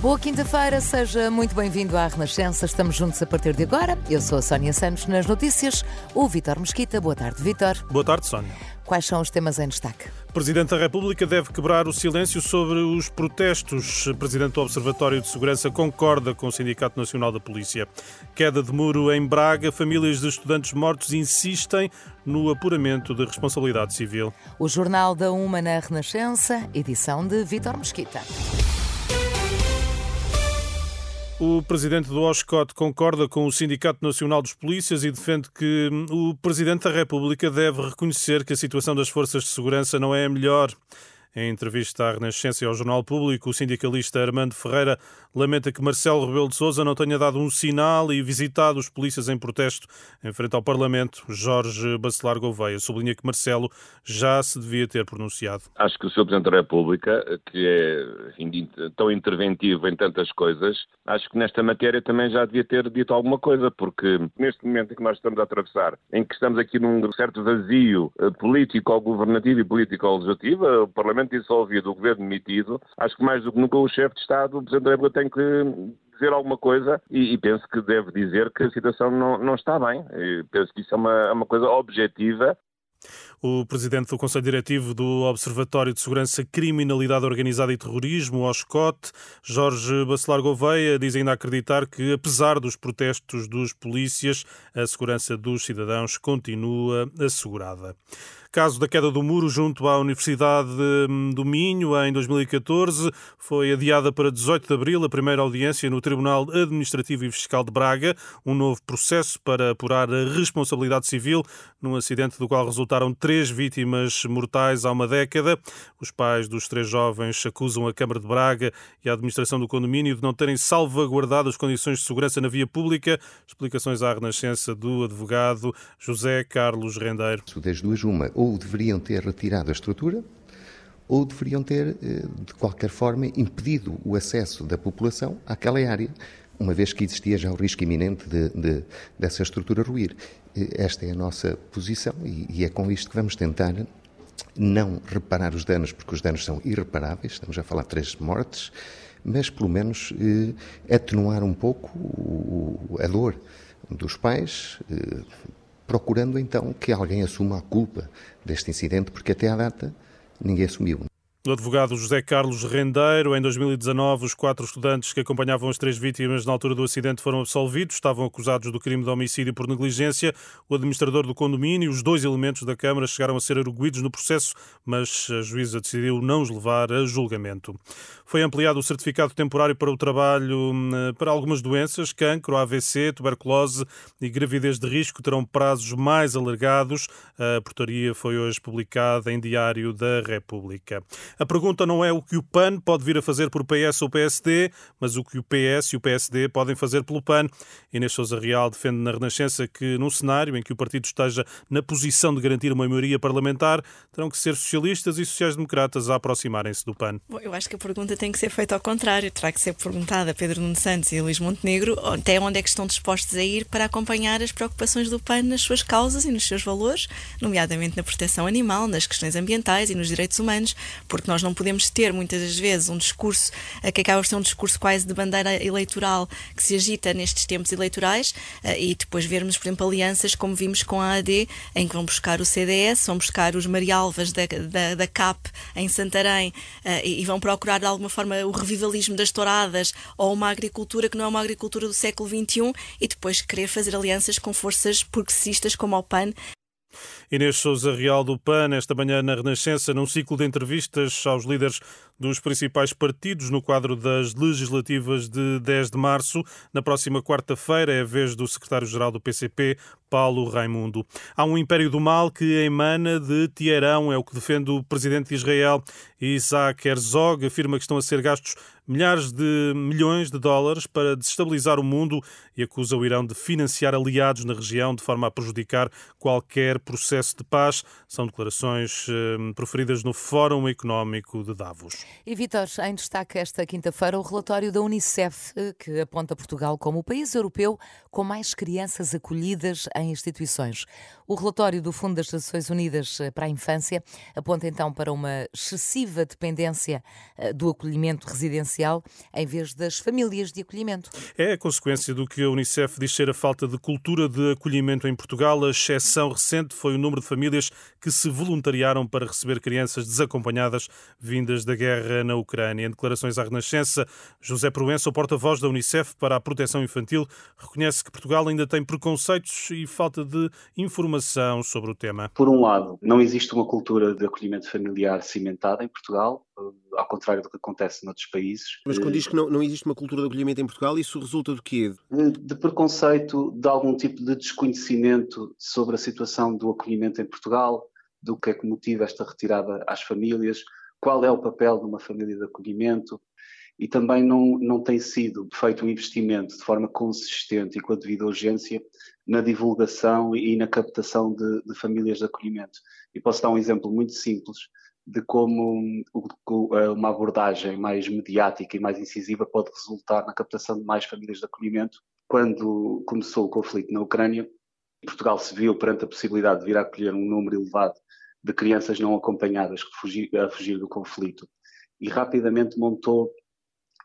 Boa quinta-feira, seja muito bem-vindo à Renascença. Estamos juntos a partir de agora. Eu sou a Sónia Santos nas notícias. O Vitor Mesquita. Boa tarde, Vitor. Boa tarde, Sónia. Quais são os temas em destaque? O Presidente da República deve quebrar o silêncio sobre os protestos. O Presidente do Observatório de Segurança concorda com o Sindicato Nacional da Polícia. Queda de muro em Braga. Famílias de estudantes mortos insistem no apuramento de responsabilidade civil. O Jornal da Uma na Renascença, edição de Vitor Mesquita. O presidente do OSCOT concorda com o Sindicato Nacional dos Polícias e defende que o presidente da República deve reconhecer que a situação das forças de segurança não é a melhor. Em entrevista à Renascença e ao Jornal Público, o sindicalista Armando Ferreira lamenta que Marcelo Rebelo de Sousa não tenha dado um sinal e visitado os polícias em protesto em frente ao Parlamento. Jorge Bacelar Gouveia sublinha que Marcelo já se devia ter pronunciado. Acho que o Sr. Presidente da República, que é tão interventivo em tantas coisas, acho que nesta matéria também já devia ter dito alguma coisa, porque neste momento em que nós estamos a atravessar, em que estamos aqui num certo vazio eh, político-governativo e político-legislativo, o Parlamento dissolvido, o governo demitido, acho que mais do que nunca o chefe de Estado, o Presidente da República, tem que dizer alguma coisa e, e, penso que deve dizer que a situação não, não está bem. Penso que isso é uma, é uma coisa objetiva o presidente do Conselho Diretivo do Observatório de Segurança, Criminalidade Organizada e Terrorismo, OSCOT, Jorge Bacelar Gouveia, diz ainda acreditar que, apesar dos protestos dos polícias, a segurança dos cidadãos continua assegurada. Caso da queda do muro junto à Universidade hum, do Minho, em 2014, foi adiada para 18 de abril a primeira audiência no Tribunal Administrativo e Fiscal de Braga, um novo processo para apurar a responsabilidade civil num acidente do qual resultaram três vítimas mortais há uma década. Os pais dos três jovens acusam a Câmara de Braga e a administração do condomínio de não terem salvaguardado as condições de segurança na via pública. Explicações à renascença do advogado José Carlos Rendeiro. Das duas, uma, ou deveriam ter retirado a estrutura, ou deveriam ter, eh, de qualquer forma, impedido o acesso da população àquela área, uma vez que existia já o risco iminente de, de, dessa estrutura ruir. Esta é a nossa posição e, e é com isto que vamos tentar não reparar os danos, porque os danos são irreparáveis, estamos a falar de três mortes, mas pelo menos eh, atenuar um pouco o, a dor dos pais, eh, procurando então que alguém assuma a culpa deste incidente, porque até à data ninguém assumiu. O advogado José Carlos Rendeiro, em 2019, os quatro estudantes que acompanhavam as três vítimas na altura do acidente foram absolvidos, estavam acusados do crime de homicídio por negligência. O administrador do condomínio e os dois elementos da Câmara chegaram a ser arguídos no processo, mas a juíza decidiu não os levar a julgamento. Foi ampliado o certificado temporário para o trabalho hum, para algumas doenças, cancro, AVC, tuberculose e gravidez de risco terão prazos mais alargados. A portaria foi hoje publicada em Diário da República. A pergunta não é o que o PAN pode vir a fazer por PS ou PSD, mas o que o PS e o PSD podem fazer pelo PAN. Inês Sousa Real defende na Renascença que, num cenário em que o partido esteja na posição de garantir uma maioria parlamentar, terão que ser socialistas e sociais-democratas a aproximarem-se do PAN. Bom, eu acho que a pergunta tem que ser feita ao contrário. Terá que ser perguntada a Pedro Nuno Santos e a Luís Montenegro até onde é que estão dispostos a ir para acompanhar as preocupações do PAN nas suas causas e nos seus valores, nomeadamente na proteção animal, nas questões ambientais e nos direitos humanos, porque porque nós não podemos ter muitas das vezes um discurso eh, que acaba por ser um discurso quase de bandeira eleitoral que se agita nestes tempos eleitorais eh, e depois vermos, por exemplo, alianças como vimos com a AD, em que vão buscar o CDS, vão buscar os Marialvas da, da, da CAP em Santarém eh, e vão procurar de alguma forma o revivalismo das touradas ou uma agricultura que não é uma agricultura do século XXI e depois querer fazer alianças com forças progressistas como o PAN Inês Souza Real do PAN, esta manhã na Renascença, num ciclo de entrevistas aos líderes dos principais partidos no quadro das legislativas de 10 de março. Na próxima quarta-feira é a vez do secretário-geral do PCP, Paulo Raimundo. Há um império do mal que emana de Teherão, é o que defende o presidente de Israel, Isaac Herzog, afirma que estão a ser gastos milhares de milhões de dólares para desestabilizar o mundo e acusa o Irão de financiar aliados na região de forma a prejudicar qualquer processo de paz. São declarações eh, proferidas no Fórum Económico de Davos. E Vitor, em destaque esta quinta-feira o relatório da Unicef, eh, que aponta Portugal como o país europeu com mais crianças acolhidas em instituições. O relatório do Fundo das Nações Unidas eh, para a Infância aponta então para uma excessiva dependência eh, do acolhimento residencial em vez das famílias de acolhimento. É a consequência do que a Unicef diz ser a falta de cultura de acolhimento em Portugal. A exceção recente foi o número de famílias que se voluntariaram para receber crianças desacompanhadas vindas da guerra na Ucrânia. Em declarações à Renascença, José Proença, o porta-voz da Unicef para a proteção infantil, reconhece que Portugal ainda tem preconceitos e falta de informação sobre o tema. Por um lado, não existe uma cultura de acolhimento familiar cimentada em Portugal, eh, ao contrário do que acontece noutros países. Mas quando diz que não, não existe uma cultura de acolhimento em Portugal, isso resulta do quê? De, de preconceito, de algum tipo de desconhecimento sobre a situação do acolhimento em Portugal, do que é que motiva esta retirada às famílias, qual é o papel de uma família de acolhimento, e também não, não tem sido feito um investimento de forma consistente e com a devida urgência na divulgação e na captação de, de famílias de acolhimento. E posso dar um exemplo muito simples de como uma abordagem mais mediática e mais incisiva pode resultar na captação de mais famílias de acolhimento. Quando começou o conflito na Ucrânia, Portugal se viu perante a possibilidade de vir a acolher um número elevado de crianças não acompanhadas a fugir do conflito e rapidamente montou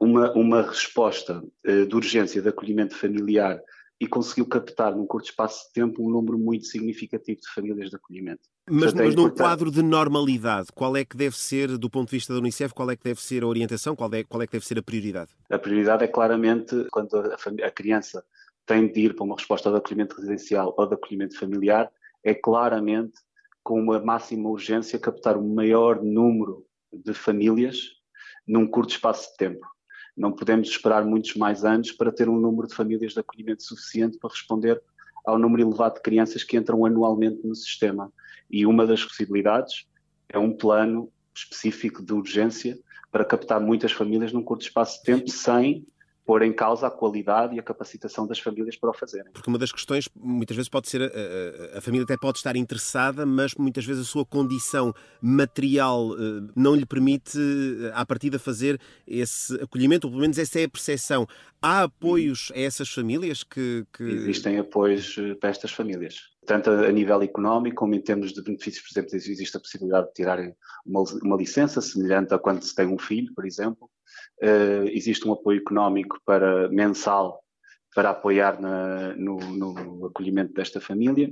uma, uma resposta uh, de urgência de acolhimento familiar e conseguiu captar num curto espaço de tempo um número muito significativo de famílias de acolhimento. Mas, mas num quadro de normalidade, qual é que deve ser, do ponto de vista da Unicef, qual é que deve ser a orientação, qual é, qual é que deve ser a prioridade? A prioridade é claramente quando a, a criança tem de ir para uma resposta de acolhimento residencial ou de acolhimento familiar, é claramente com uma máxima urgência captar o maior número de famílias num curto espaço de tempo. Não podemos esperar muitos mais anos para ter um número de famílias de acolhimento suficiente para responder ao número elevado de crianças que entram anualmente no sistema. E uma das possibilidades é um plano específico de urgência para captar muitas famílias num curto espaço de tempo sem pôr em causa a qualidade e a capacitação das famílias para o fazerem. Porque uma das questões, muitas vezes, pode ser a, a, a família até pode estar interessada, mas muitas vezes a sua condição material eh, não lhe permite, eh, à partida, fazer esse acolhimento, ou pelo menos essa é a percepção. Há apoios a essas famílias que. que... Existem apoios eh, para estas famílias tanto a nível económico como em termos de benefícios, por exemplo, existe a possibilidade de tirarem uma, uma licença semelhante a quando se tem um filho, por exemplo, Uh, existe um apoio económico para, mensal para apoiar na, no, no, acolhimento desta família.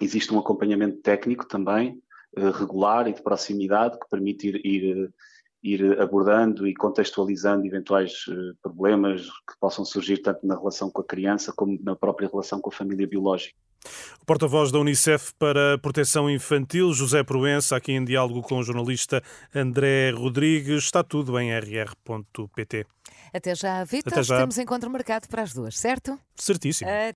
Existe um acompanhamento técnico também, uh, regular e de proximidade, que permite ir, ir, ir abordando e contextualizando eventuais uh, problemas que possam surgir tanto na relação com a criança como na própria relação com a família biológica. O porta-voz da Unicef para a Proteção Infantil, José Proença, aqui em diálogo com o jornalista André Rodrigues. Está tudo em rr.pt. Até já, Vitor. Temos encontro marcado para as duas, certo? Certíssimo.